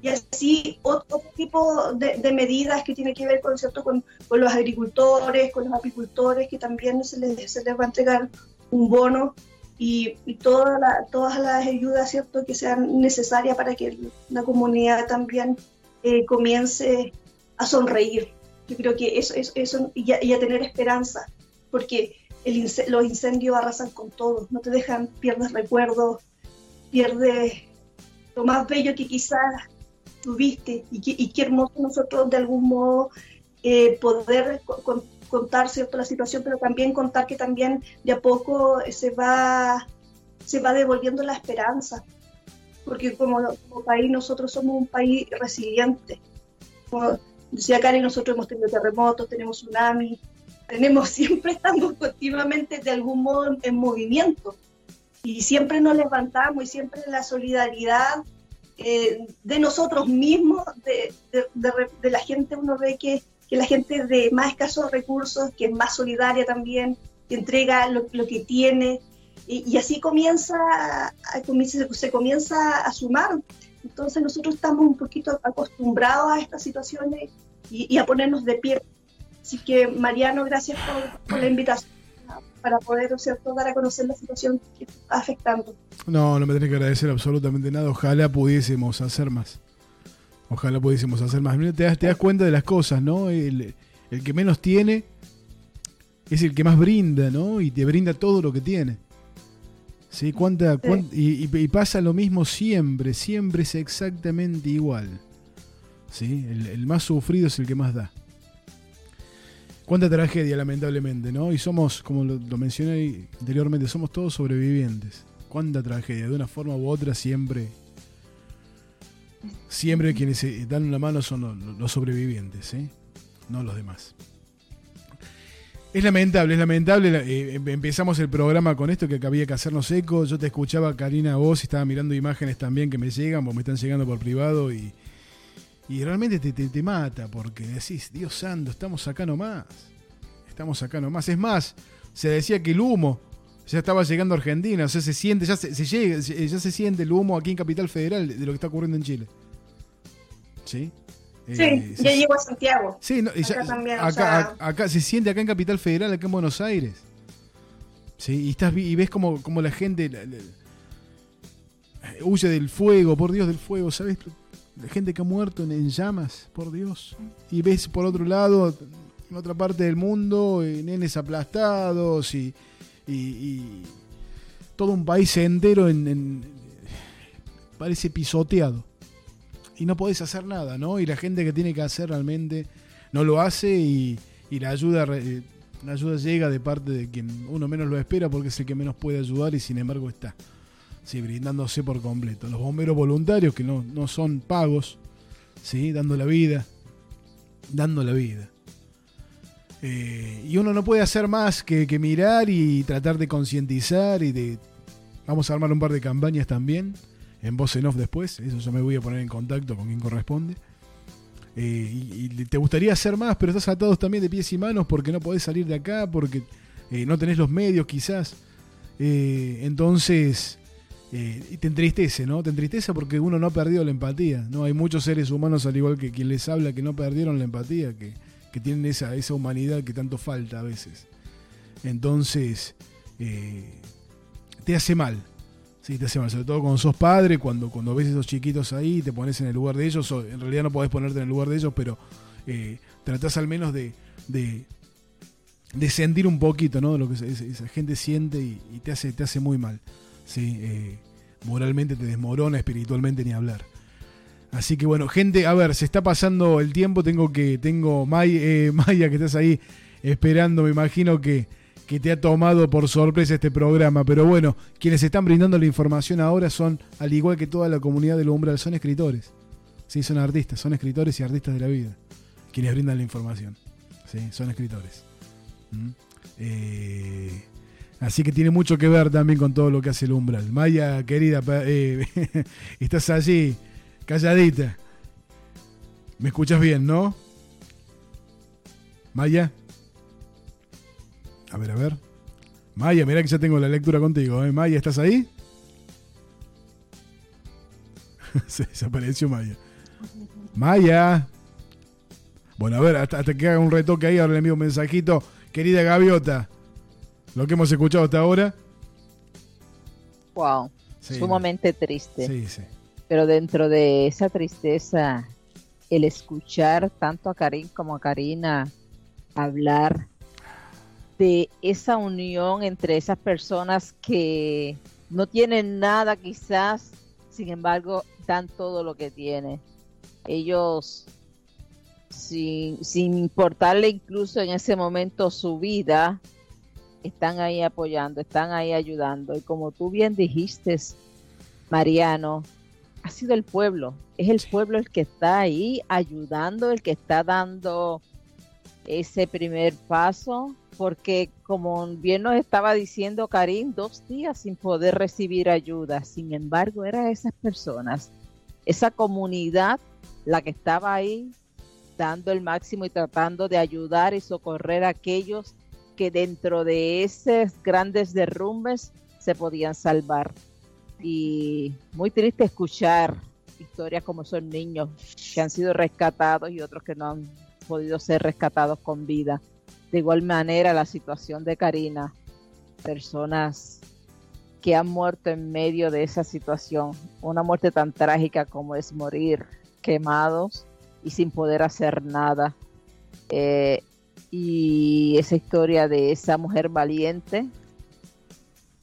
Speaker 5: Y así otro tipo de, medidas que tiene que ver con, ¿cierto? Con, con, los agricultores, con los apicultores, que también se les, se les va a entregar un bono y, y todas las ayudas ¿cierto? que sean necesarias para que la comunidad también eh, comience a sonreír. Yo creo que eso, eso, eso y, a, tener esperanza, porque el, los incendios arrasan con todo, no te dejan, pierdes recuerdos, pierdes lo más bello que quizás tuviste y, y qué hermoso nosotros de algún modo eh, poder contar cierto la situación, pero también contar que también de a poco se va se va devolviendo la esperanza, porque como, país nosotros somos un país resiliente. Como decía Karen, nosotros hemos tenido terremotos, tenemos tsunami, tenemos siempre estamos continuamente de algún modo en, movimiento y siempre nos levantamos y siempre la solidaridad eh, de nosotros mismos, de, la gente, uno ve que, que, la gente de más escasos recursos, que es más solidaria también, que entrega lo que tiene, y, así comienza, se comienza a sumar. Entonces nosotros estamos un poquito acostumbrados a estas situaciones y, a ponernos de pie. Así que Mariano, gracias por, la invitación para poder ¿cierto? dar a conocer la situación que está afectando.
Speaker 2: No, no me tenés que agradecer absolutamente nada. Ojalá pudiésemos hacer más. Ojalá pudiésemos hacer más. Te das, te das cuenta de las cosas, ¿no? El, el, que menos tiene es el que más brinda, ¿no? Y te brinda todo lo que tiene. ¿Sí? ¿Cuánta, y, pasa lo mismo siempre, siempre es exactamente igual. ¿Sí? El, más sufrido es el que más da. Cuánta tragedia, lamentablemente, ¿no? Y somos, como lo, mencioné anteriormente, somos todos sobrevivientes. Cuánta tragedia, de una forma u otra siempre. Siempre quienes dan una mano son los, sobrevivientes, ¿sí? No los demás. Es lamentable, es lamentable. Eh, em, empezamos el programa con esto que había que hacernos eco. Yo te escuchaba, Karina, vos, y estaba mirando imágenes también que me llegan, porque me están llegando por privado y, y realmente te, te, mata porque decís, Dios santo, estamos acá nomás. Estamos acá nomás. Es más, se decía que el humo ya estaba llegando a Argentina, o sea, se siente, ya se, llega, ya se siente el humo aquí en Capital Federal de lo que está ocurriendo en Chile. ¿Sí?
Speaker 5: Sí, eh, ya llego a Santiago.
Speaker 2: Sí, acá, también, acá, se siente acá en Capital Federal, acá en Buenos Aires. Sí, y, estás, y ves como, como la gente huye del fuego, por Dios, del fuego, ¿sabes? La gente que ha muerto en, llamas, por Dios. Y ves por otro lado, en otra parte del mundo, eh, nenes aplastados y, y, todo un país entero en, parece pisoteado y no podés hacer nada, ¿no? Y la gente que tiene que hacer realmente no lo hace y, la ayuda eh, la ayuda llega de parte de quien uno menos lo espera porque es el que menos puede ayudar y sin embargo está. Sí, brindándose por completo. Los bomberos voluntarios que no, son pagos, ¿sí? dando la vida, dando la vida. Eh, y uno no puede hacer más que, que mirar y tratar de concientizar y de... Vamos a armar un par de campañas también en voz en off después, eso ya me voy a poner en contacto con quien corresponde. Eh, y, te gustaría hacer más, pero estás atados también de pies y manos porque no podés salir de acá, porque eh, no tenés los medios quizás. Eh, entonces, te entristece, ¿no? Te entristece porque uno no ha perdido la empatía, ¿no? Hay muchos seres humanos, al igual que quien les habla, que no perdieron la empatía, que, que tienen esa, esa humanidad que tanto falta a veces. Entonces, te hace mal, Sí, te hace mal, sobre todo cuando sos padre, cuando, cuando ves esos chiquitos ahí, te pones en el lugar de ellos, en realidad no podés ponerte en el lugar de ellos, pero eh, tratás al menos de, de, sentir un poquito, ¿no? Lo que esa gente siente y, te, hace, te hace muy mal. ¿sí? Eh, moralmente te desmorona, espiritualmente ni hablar. Así que bueno, gente, a ver, se está pasando el tiempo, tengo que, tengo eh, Maya que estás ahí esperando, me imagino que que te ha tomado por sorpresa este programa. Pero bueno, quienes están brindando la información ahora son, al igual que toda la comunidad del umbral, son escritores. Sí, son artistas, son escritores y artistas de la vida. Quienes brindan la información. Sí, son escritores. ¿Mm? Eh, así que tiene mucho que ver también con todo lo que hace el umbral. Maya, querida, eh, estás allí, calladita. ¿Me escuchas bien, no? Maya. A ver, a ver. Maya, mirá que ya tengo la lectura contigo. ¿eh? Maya, ¿estás ahí? Se desapareció Maya. Maya. Bueno, a ver, hasta, que haga un retoque ahí, ahora le envío un mensajito. Querida Gaviota, lo que hemos escuchado hasta ahora.
Speaker 3: Wow, sumamente triste. Sí, sí. Pero dentro de esa tristeza, el escuchar tanto a Karim como a Karina hablar de esa unión entre esas personas que no tienen nada quizás, sin embargo, dan todo lo que tienen. Ellos, sin, sin importarle incluso en ese momento su vida, están ahí apoyando, están ahí ayudando. Y como tú bien dijiste, Mariano, ha sido el pueblo, es el pueblo el que está ahí ayudando, el que está dando ese primer paso, porque como bien nos estaba diciendo Karim, dos días sin poder recibir ayuda. Sin embargo, eran esas personas, esa comunidad, la que estaba ahí dando el máximo y tratando de ayudar y socorrer a aquellos que dentro de esos grandes derrumbes se podían salvar. Y muy triste escuchar historias como son niños que han sido rescatados y otros que no han podido ser rescatados con vida. De igual manera, la situación de Karina, personas que han muerto en medio de esa situación, una muerte tan trágica como es morir quemados y sin poder hacer nada. Eh, y esa historia de esa mujer valiente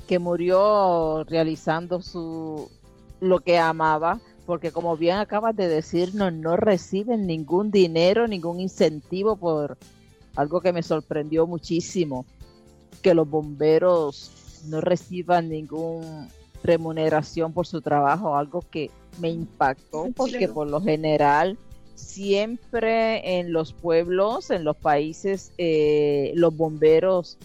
Speaker 3: que murió realizando su lo que amaba porque como bien acabas de decirnos, no reciben ningún dinero, ningún incentivo por algo que me sorprendió muchísimo, que los bomberos no reciban ninguna remuneración por su trabajo, algo que me impactó, porque por lo general siempre en los pueblos, en los países, eh, los bomberos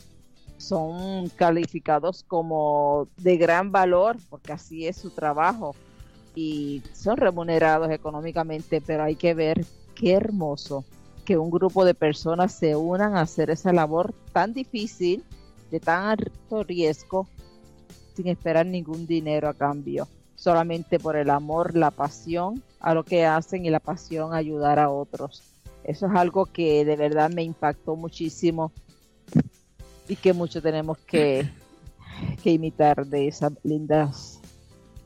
Speaker 3: son calificados como de gran valor, porque así es su trabajo y son remunerados económicamente, pero hay que ver qué hermoso que un grupo de personas se unan a hacer esa labor tan difícil, de tan alto riesgo, sin esperar ningún dinero a cambio, solamente por el amor, la pasión a lo que hacen y la pasión a ayudar a otros. Eso es algo que de verdad me impactó muchísimo y que mucho tenemos que, que imitar de esas lindas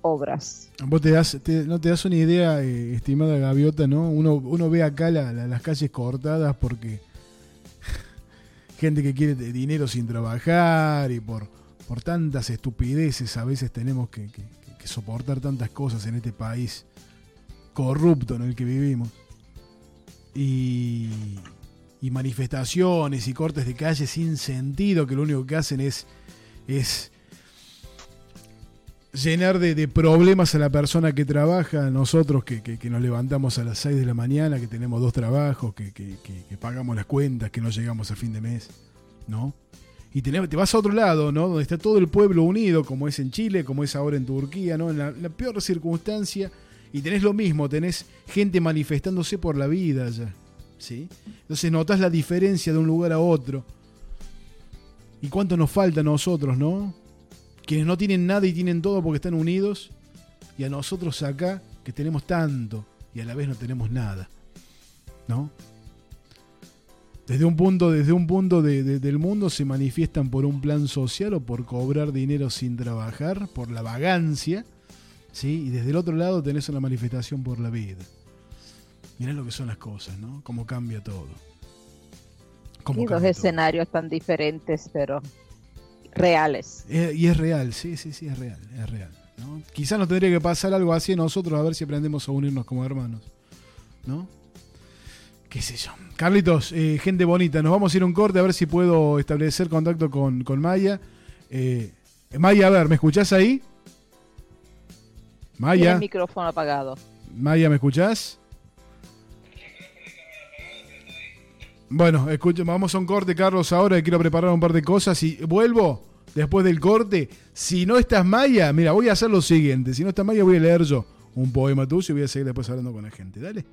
Speaker 3: obras.
Speaker 2: Vos te das, no te das una idea, eh, estimada Gaviota, ¿no? Uno, ve acá las calles cortadas porque gente que quiere dinero sin trabajar y por, tantas estupideces a veces tenemos que, soportar tantas cosas en este país corrupto en el que vivimos. Y, y manifestaciones y cortes de calle sin sentido que lo único que hacen es llenar de, problemas a la persona que trabaja, nosotros que, nos levantamos a las 6 de la mañana, que tenemos dos trabajos, que, pagamos las cuentas, que no llegamos a fin de mes, ¿no? Y te, te vas a otro lado, ¿no? Donde está todo el pueblo unido, como es en Chile, como es ahora en Turquía, ¿no? En la, peor circunstancia, y tenés lo mismo, tenés gente manifestándose por la vida allá, ¿sí? Entonces notas la diferencia de un lugar a otro. ¿Y cuánto nos falta a nosotros, no? Quienes no tienen nada y tienen todo porque están unidos, y a nosotros acá que tenemos tanto y a la vez no tenemos nada. ¿No? Desde un punto, desde un punto del mundo se manifiestan por un plan social o por cobrar dinero sin trabajar, por la vagancia, ¿sí? y desde el otro lado tenés una manifestación por la vida. Mirá lo que son las cosas, ¿no? Cómo cambia todo.
Speaker 3: y dos escenarios tan diferentes, pero reales.
Speaker 2: Eh, y es real, sí, sí, sí, es real, es real. ¿no? Quizás nos tendría que pasar algo así a nosotros a ver si aprendemos a unirnos como hermanos. ¿No? ¿Qué sé yo? Carlitos, eh, gente bonita, nos vamos a ir a un corte a ver si puedo establecer contacto con, con Maya. Eh, Maya, a ver, ¿me escuchás ahí? Maya.
Speaker 3: El micrófono apagado.
Speaker 2: Maya, ¿me escuchás? Bueno, escuchen, vamos a un corte, Carlos, ahora quiero preparar un par de cosas y vuelvo después del corte. Si no estás Maya, mira, voy a hacer lo siguiente. Si no estás Maya, voy a leer yo un poema tuyo y voy a seguir después hablando con la gente. Dale.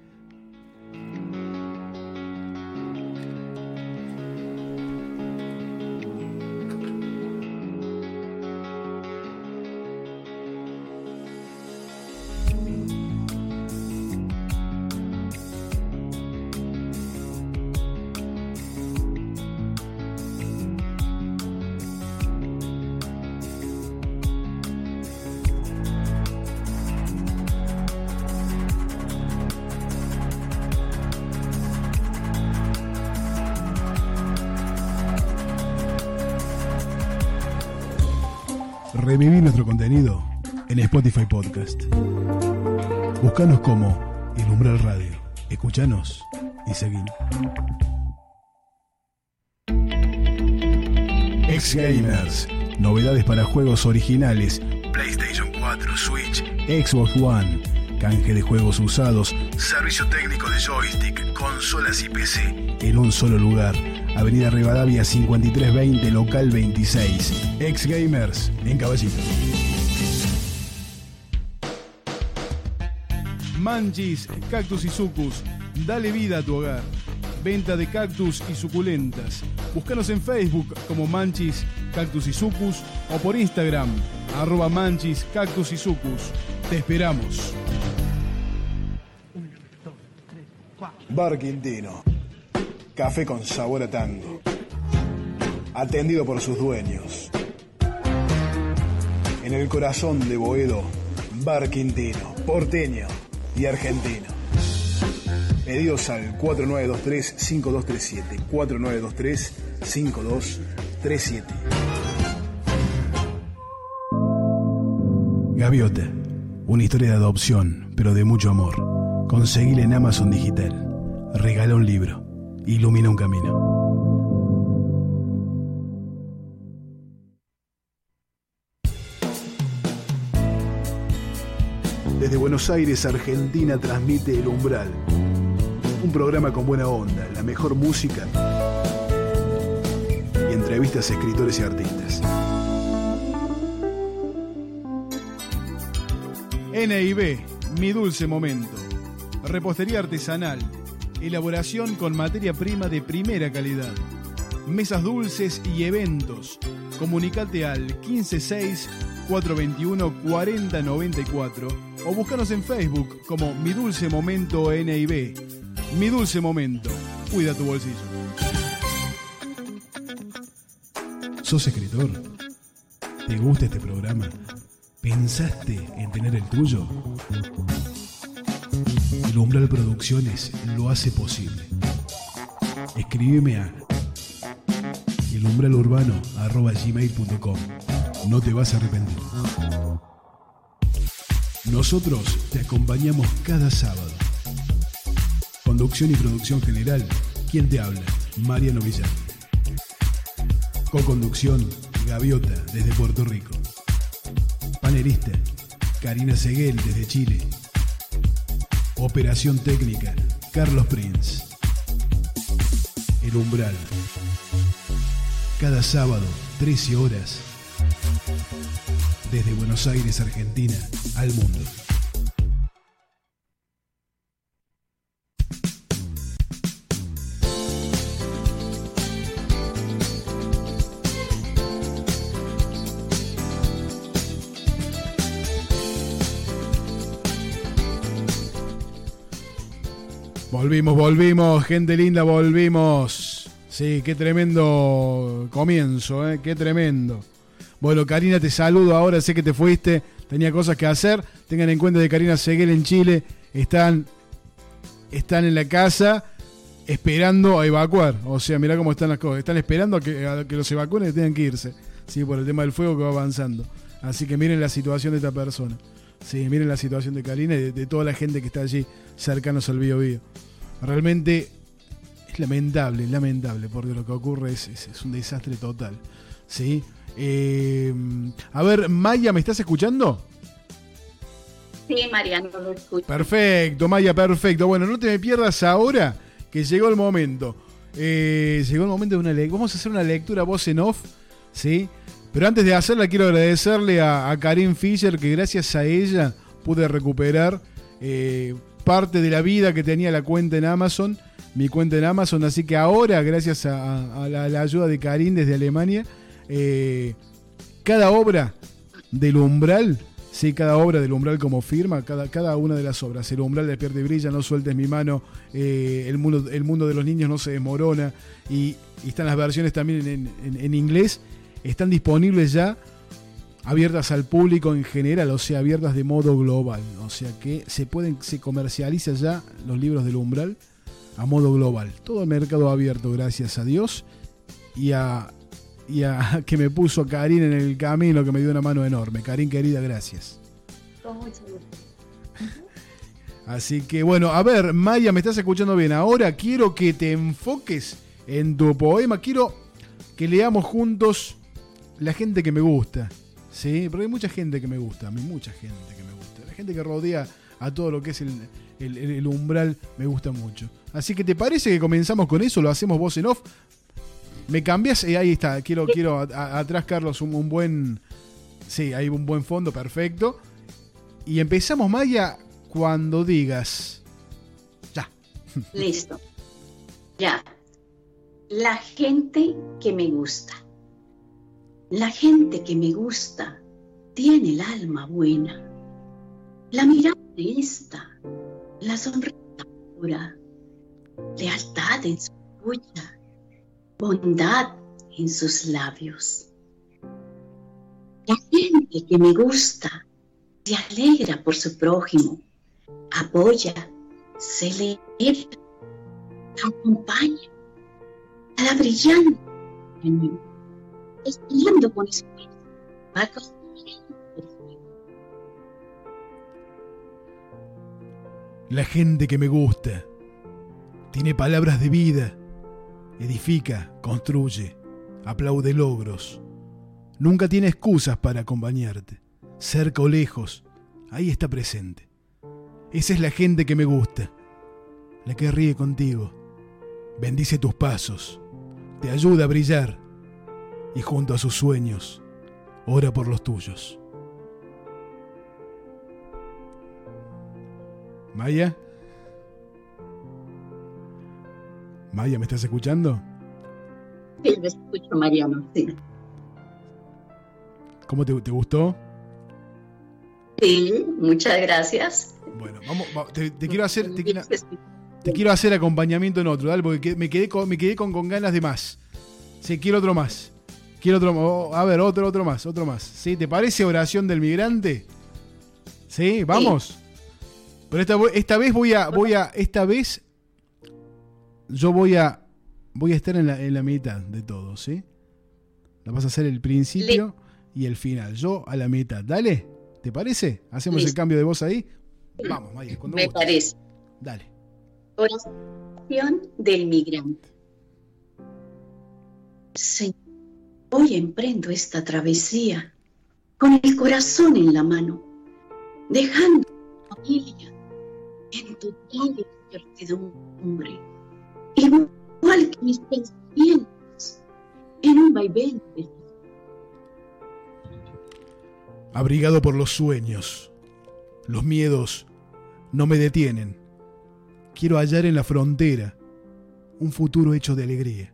Speaker 2: Reviví nuestro contenido en Spotify Podcast. Búscanos como El Umbral Radio. Escuchanos y seguimos. Ex Gamers. Novedades para juegos originales. PlayStation 4, Switch, Xbox One. Canje de juegos usados. Servicio técnico de joystick, consolas y PC. En un solo lugar. Avenida Rivadavia 5320, local 26. Ex Gamers, en Caballito. Manchis, Cactus y Sucus. Dale vida a tu hogar. Venta de cactus y suculentas. Búscanos en Facebook como Manchis, Cactus y Sucus o por Instagram, arroba Manchis, Cactus y Sucus. Te esperamos.
Speaker 1: Bar Quintino. Café con sabor a tango. Atendido por sus dueños. En el corazón de Boedo, Bar Quintino, porteño y argentino. Pedidos al 4923-5237. 4923-5237.
Speaker 2: Gaviota. Una historia de adopción, pero de mucho amor. Conseguile en Amazon Digital. Regala un libro. Ilumina un camino. Desde Buenos Aires, Argentina, transmite El Umbral. Un programa con buena onda, la mejor música y entrevistas a escritores y artistas. NIB, mi dulce momento. Repostería artesanal. Elaboración con materia prima de primera calidad. Mesas dulces y eventos. Comunicate al 156 421 4094 o búscanos en Facebook como Mi Dulce Momento NIB. Mi Dulce Momento. Cuida tu bolsillo. ¿Sos escritor? ¿Te gusta este programa? ¿Pensaste en tener el tuyo? El Umbral Producciones lo hace posible. Escríbeme a elumbralurbano.gmail.com No te vas a arrepentir. Nosotros te acompañamos cada sábado. Conducción y producción general, ¿quién te habla? Mariano Villar. Co-conducción, Gaviota, desde Puerto Rico. Panelista, Karina Seguel, desde Chile. Operación técnica, Carlos Prince. El Umbral. Cada sábado, 13 horas. Desde Buenos Aires, Argentina, al mundo. Volvimos, volvimos, gente linda, volvimos. Sí, qué tremendo comienzo, ¿eh? qué tremendo. Bueno, Karina, te saludo ahora, sé que te fuiste, tenía cosas que hacer. Tengan en cuenta de Karina Seguel en Chile, están, están en la casa esperando a evacuar. O sea, mirá cómo están las cosas. Están esperando a que, que los evacúen y tengan que irse. Sí, por el tema del fuego que va avanzando. Así que miren la situación de esta persona. Sí, miren la situación de Karina y de, toda la gente que está allí cercanos al Bío Bío. Realmente es lamentable, lamentable, porque lo que ocurre es, es, un desastre total. ¿sí? Eh, a ver, Maya, ¿me estás escuchando?
Speaker 6: Sí, Mariano, lo escucho.
Speaker 2: Perfecto, Maya, perfecto. Bueno, no te me pierdas ahora, que llegó el momento. Eh, llegó el momento de una lectura. Vamos a hacer una lectura voz en off, ¿sí? Pero antes de hacerla, quiero agradecerle a, a Karim Fischer, que gracias a ella pude recuperar eh, parte de la vida que tenía la cuenta en Amazon, mi cuenta en Amazon. Así que ahora, gracias a, la, ayuda de Karim desde Alemania, eh, cada obra del umbral, sí, cada obra del umbral como firma, cada, cada una de las obras. El umbral despierta y brilla, no sueltes mi mano, eh, el, mundo, el mundo de los niños no se desmorona. Y, están las versiones también en inglés están disponibles ya abiertas al público en general, o sea, abiertas de modo global. O sea que se pueden, se comercializan ya los libros del umbral a modo global. Todo el mercado abierto, gracias a Dios y a, y a que me puso Karin en el camino, que me dio una mano enorme. Karin, querida, gracias.
Speaker 5: Con mucho gusto.
Speaker 2: Así que bueno, a ver, Maya, me estás escuchando bien. Ahora quiero que te enfoques en tu poema. Quiero que leamos juntos la gente que me gusta. ¿Sí? Porque hay mucha gente que me gusta. A mí, mucha gente que me gusta. La gente que rodea a todo lo que es el, umbral me gusta mucho. Así que, ¿te parece que comenzamos con eso? Lo hacemos voz en off. Me cambias, Eh, ahí está. Quiero, quiero atrás, Carlos, un, un buen. Sí, hay un buen fondo, perfecto. Y empezamos, Maya, cuando digas. Ya.
Speaker 6: Listo. Ya. La gente que me gusta. La gente que me gusta tiene el alma buena. La mirada honesta, la sonrisa pura, lealtad en su escucha, bondad en sus labios. La gente que me gusta se alegra por su prójimo, apoya, celebra, acompaña a la brillante estudiando con esfuerzo, va.
Speaker 2: La gente que me gusta. Tiene palabras de vida. Edifica, construye, aplaude logros. Nunca tiene excusas para acompañarte. Cerca o lejos, ahí está presente. Esa es la gente que me gusta. La que ríe contigo. Bendice tus pasos. Te ayuda a brillar. Y junto a sus sueños, ora por los tuyos. Maya. Maya, ¿me estás escuchando?
Speaker 6: Sí, lo escucho, Mariano, sí.
Speaker 2: ¿Cómo te, te gustó?
Speaker 6: Sí, muchas gracias.
Speaker 2: Bueno, vamos, va- te, te quiero hacer, te te quiero hacer acompañamiento en otro, dale, porque que- me quedé con, me quedé con, con ganas de más. Sí, quiero otro más. Quiero otro, oh, a ver, otro, otro más, otro más. ¿Sí? ¿Te parece oración del migrante? ¿Sí? ¿Vamos? Pero esta, esta vez voy a, voy a, esta vez yo voy a, voy a estar en la, en la mitad de todo, ¿sí? La vas a hacer el principio y el final. Yo a la mitad. Dale, ¿te parece? ¿Hacemos el cambio de voz ahí? Vamos, Maya, cuando
Speaker 6: Me parece.
Speaker 2: Dale.
Speaker 6: Oración del migrante. Señor, hoy emprendo esta travesía con el corazón en la mano, dejando a mi familia en total incertidumbre, igual que mis pensamientos en un vaivén
Speaker 2: Abrigado por los sueños. Los miedos no me detienen. Quiero hallar en la frontera un futuro hecho de alegría.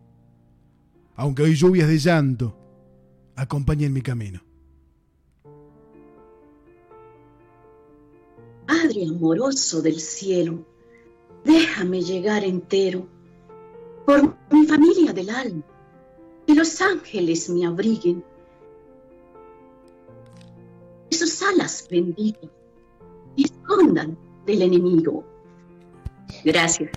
Speaker 2: Aunque hoy lluvias de llanto acompañen mi camino.
Speaker 6: Padre amoroso del cielo, déjame llegar entero por mi familia del alma, que los ángeles me abriguen. Que sus alas benditas me escondan del enemigo. Gracias.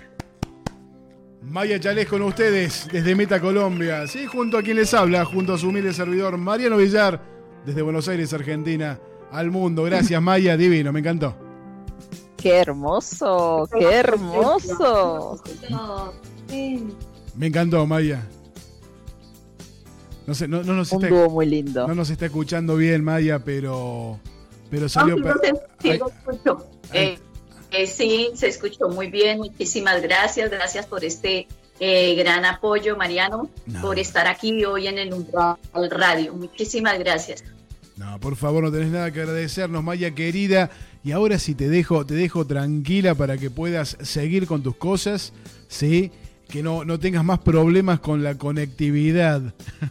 Speaker 2: Maya Chalés con ustedes desde Meta Colombia, ¿sí? junto a quien les habla, junto a su humilde servidor Mariano Villar, desde Buenos Aires, Argentina, al mundo. Gracias Maya, divino, me encantó.
Speaker 3: Qué hermoso, qué hermoso.
Speaker 2: Me encantó Maya. No sé, no, no nos
Speaker 3: Un
Speaker 2: está,
Speaker 3: dúo muy lindo.
Speaker 2: no nos está escuchando bien Maya, pero, pero salió...
Speaker 6: Ah, no sé, sí. Eh, eh, sí, se escuchó muy bien. Muchísimas gracias. Gracias por este eh, gran apoyo, Mariano,
Speaker 2: No.
Speaker 6: por estar aquí hoy en el Umbral Radio. Muchísimas gracias.
Speaker 2: No, por favor, no tenés nada que agradecernos, Maya querida. Y ahora sí te dejo, te dejo tranquila para que puedas seguir con tus cosas, ¿sí? Que no, no tengas más problemas con la conectividad.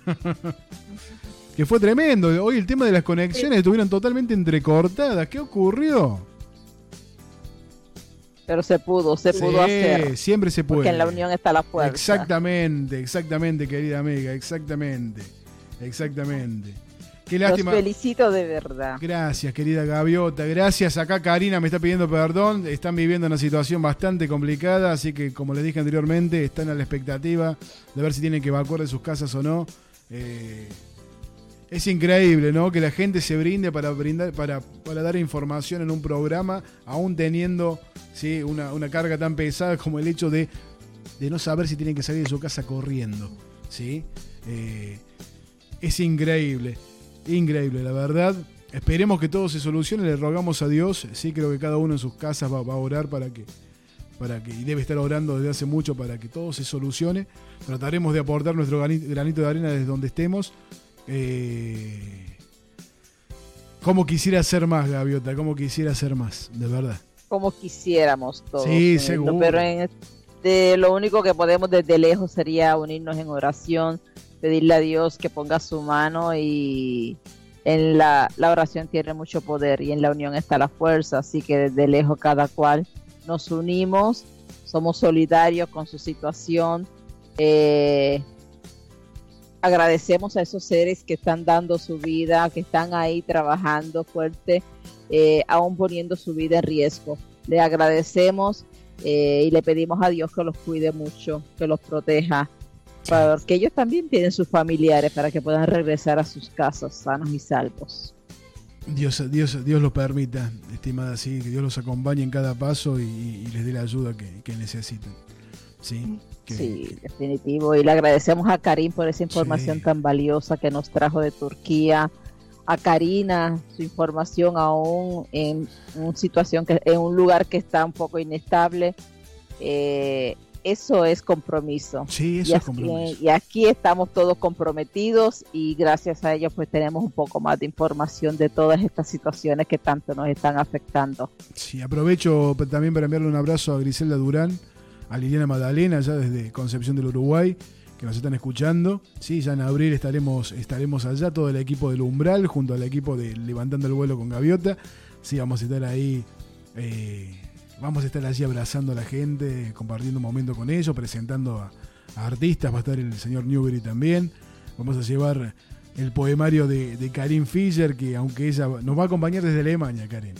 Speaker 2: que fue tremendo. Hoy el tema de las conexiones estuvieron totalmente entrecortadas. ¿Qué ocurrió?
Speaker 3: Pero se pudo, se pudo
Speaker 2: Sí,
Speaker 3: hacer.
Speaker 2: siempre se puede.
Speaker 3: Porque en la unión está la fuerza.
Speaker 2: Exactamente, exactamente, querida amiga, exactamente. Exactamente. Qué
Speaker 3: Los
Speaker 2: lástima.
Speaker 3: felicito de verdad.
Speaker 2: Gracias, querida Gaviota. Gracias. Acá Karina me está pidiendo perdón. Están viviendo una situación bastante complicada, así que como les dije anteriormente, están a la expectativa de ver si tienen que evacuar de sus casas o no. Eh, es increíble, ¿no? Que la gente se brinde para brindar, para, para dar información en un programa, aún teniendo ¿sí? una, una carga tan pesada como el hecho de, de, no saber si tienen que salir de su casa corriendo. ¿sí? Eh, es increíble, increíble, la verdad. Esperemos que todo se solucione, le rogamos a Dios. Sí, creo que cada uno en sus casas va, va a orar para que, para que, y debe estar orando desde hace mucho para que todo se solucione. Trataremos de aportar nuestro granito de arena desde donde estemos eh, como quisiera ser más, Gaviota, como quisiera ser más, de verdad.
Speaker 3: Como quisiéramos todos.
Speaker 2: Sí, seguro.
Speaker 3: Pero de, lo único que podemos desde lejos sería unirnos en oración, pedirle a Dios que ponga su mano y en la, la oración tiene mucho poder y en la unión está la fuerza, así que desde lejos cada cual nos unimos, somos solidarios con su situación. Eh, agradecemos a esos seres que están dando su vida, que están ahí trabajando fuerte, eh, aún poniendo su vida en riesgo. Le agradecemos eh, y le pedimos a Dios que los cuide mucho, que los proteja, porque ellos también tienen sus familiares para que puedan regresar a sus casas sanos y salvos.
Speaker 2: Dios, Dios, Dios lo permita, estimada, sí, que Dios los acompañe en cada paso y, les dé la ayuda que, que necesiten. Sí.
Speaker 3: Sí, definitivo. Y le agradecemos a Karim por esa información tan valiosa que nos trajo de Turquía. A Karina, su información aún en una situación que en un lugar que está un poco inestable. Eh, eso es compromiso.
Speaker 2: Sí, eso y es compromiso.
Speaker 3: Y aquí estamos todos comprometidos y gracias a ellos pues tenemos un poco más de información de todas estas situaciones que tanto nos están afectando.
Speaker 2: Sí, aprovecho también para enviarle un abrazo a Griselda Durán, a Liliana Magdalena, ya desde Concepción del Uruguay, que nos están escuchando. Sí, ya en abril estaremos, estaremos allá, todo el equipo del Umbral, junto al equipo de Levantando el Vuelo con Gaviota. Sí, vamos a estar ahí. Eh, vamos a estar allí abrazando a la gente, compartiendo un momento con ellos, presentando a, artistas. Va a estar el señor Newbery también. Vamos a llevar el poemario de, de Karin Fischer, que aunque ella nos va a acompañar desde Alemania, Karin.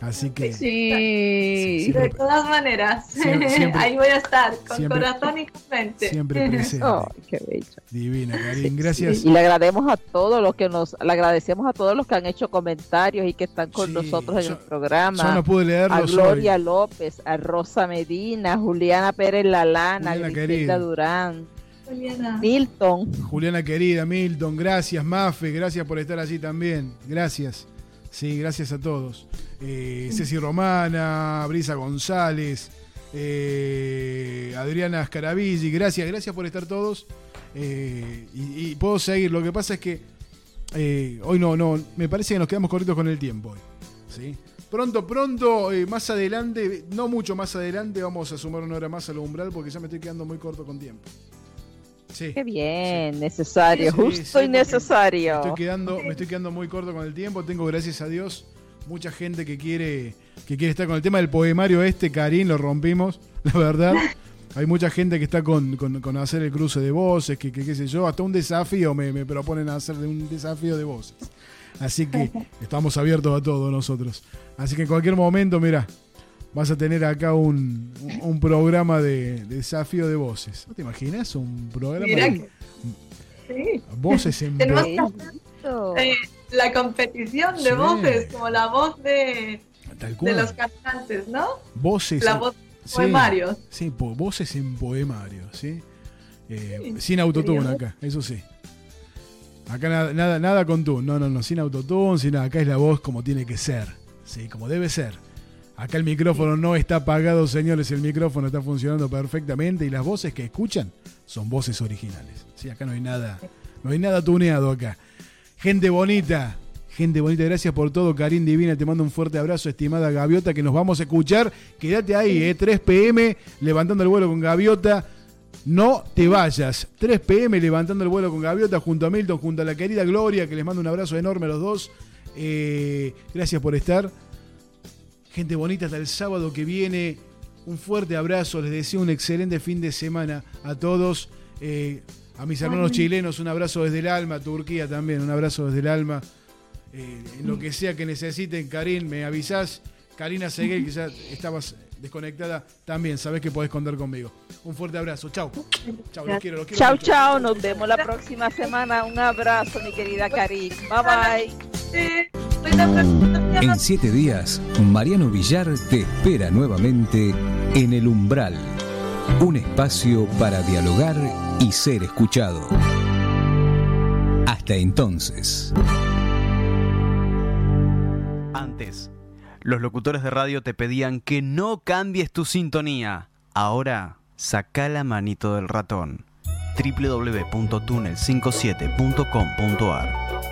Speaker 2: Así que.
Speaker 4: Sí, de todas maneras. Ahí voy a estar, con corazón y con mente.
Speaker 2: Siempre presente.
Speaker 3: qué bello.
Speaker 2: Divina, Karin, gracias.
Speaker 3: Y le agradecemos a todos los que nos, le agradecemos a todos los que han hecho comentarios y que están con nosotros en el programa.
Speaker 2: Yo no pude leerlos.
Speaker 3: A Gloria López, a Rosa Medina, Juliana Pérez Lalana, Griselda Durán. Juliana. Milton.
Speaker 2: Juliana querida, Milton, gracias, Mafe, gracias por estar allí también. Gracias. Sí, gracias a todos. Eh, Ceci Romana, Brisa González, eh, Adriana Scaravilli, gracias, gracias por estar todos. Eh, y, puedo seguir. Lo que pasa es que eh, hoy no, no, me parece que nos quedamos corritos con el tiempo hoy. ¿sí? Pronto, pronto, más adelante, no mucho más adelante, vamos a sumar una hora más al umbral porque ya me estoy quedando muy corto con tiempo.
Speaker 3: Qué bien, necesario, justo y necesario.
Speaker 2: Me estoy, quedando, me estoy quedando muy corto con el tiempo. Tengo, gracias a Dios, mucha gente que quiere, que quiere estar con el tema del poemario este. Karim, lo rompimos, la verdad. Hay mucha gente que está con, con, hacer el cruce de voces, que, qué sé yo, hasta un desafío me, me proponen hacer un desafío de voces. Así que estamos abiertos a todo nosotros. Así que en cualquier momento, mira, vas a tener acá un, un programa de, desafío de voces. ¿No te imaginas? Un programa de
Speaker 4: sí.
Speaker 2: voces en
Speaker 4: eh, La competición de voces, como la voz de, de los cantantes, ¿no?
Speaker 2: Voces.
Speaker 4: La voz de poemarios.
Speaker 2: Sí, voces en poemarios, ¿sí? Eh, sin autotune acá, eso sí. Acá nada, nada, nada con tú, no, no, no, sin autotune, sin nada. Acá es la voz como tiene que ser, ¿sí? Como debe ser. Acá el micrófono no está apagado, señores, el micrófono está funcionando perfectamente y las voces que escuchan son voces originales. Sí, acá no hay nada, no hay nada tuneado acá. Gente bonita, gente bonita, gracias por todo. Karim Divina, te mando un fuerte abrazo, estimada Gaviota, que nos vamos a escuchar. Quédate ahí, eh, 3 pm, levantando el vuelo con Gaviota. No te vayas. 3 pm levantando el vuelo con Gaviota junto a Milton, junto a la querida Gloria, que les mando un abrazo enorme a los dos. Eh, gracias por estar. Gente bonita, hasta el sábado que viene. Un fuerte abrazo, les deseo un excelente fin de semana a todos. Eh, a mis hermanos chilenos, un abrazo desde el alma. Turquía también, un abrazo desde el alma. Eh, en lo que sea que necesiten, Karim, me avisás. Karina Seguel, quizás estabas desconectada, también sabes que podés contar conmigo. Un fuerte abrazo. Chau. Chau, los quiero, los quiero.
Speaker 3: Chao,
Speaker 2: mucho.
Speaker 3: chao. Nos vemos la próxima semana. Un abrazo, mi querida Karin. Bye, bye.
Speaker 7: En siete días, Mariano Villar te espera nuevamente en El Umbral, un espacio para dialogar y ser escuchado. Hasta entonces.
Speaker 8: Antes, los locutores de radio te pedían que no cambies tu sintonía. Ahora, saca la manito del ratón. www.tunnel57.com.ar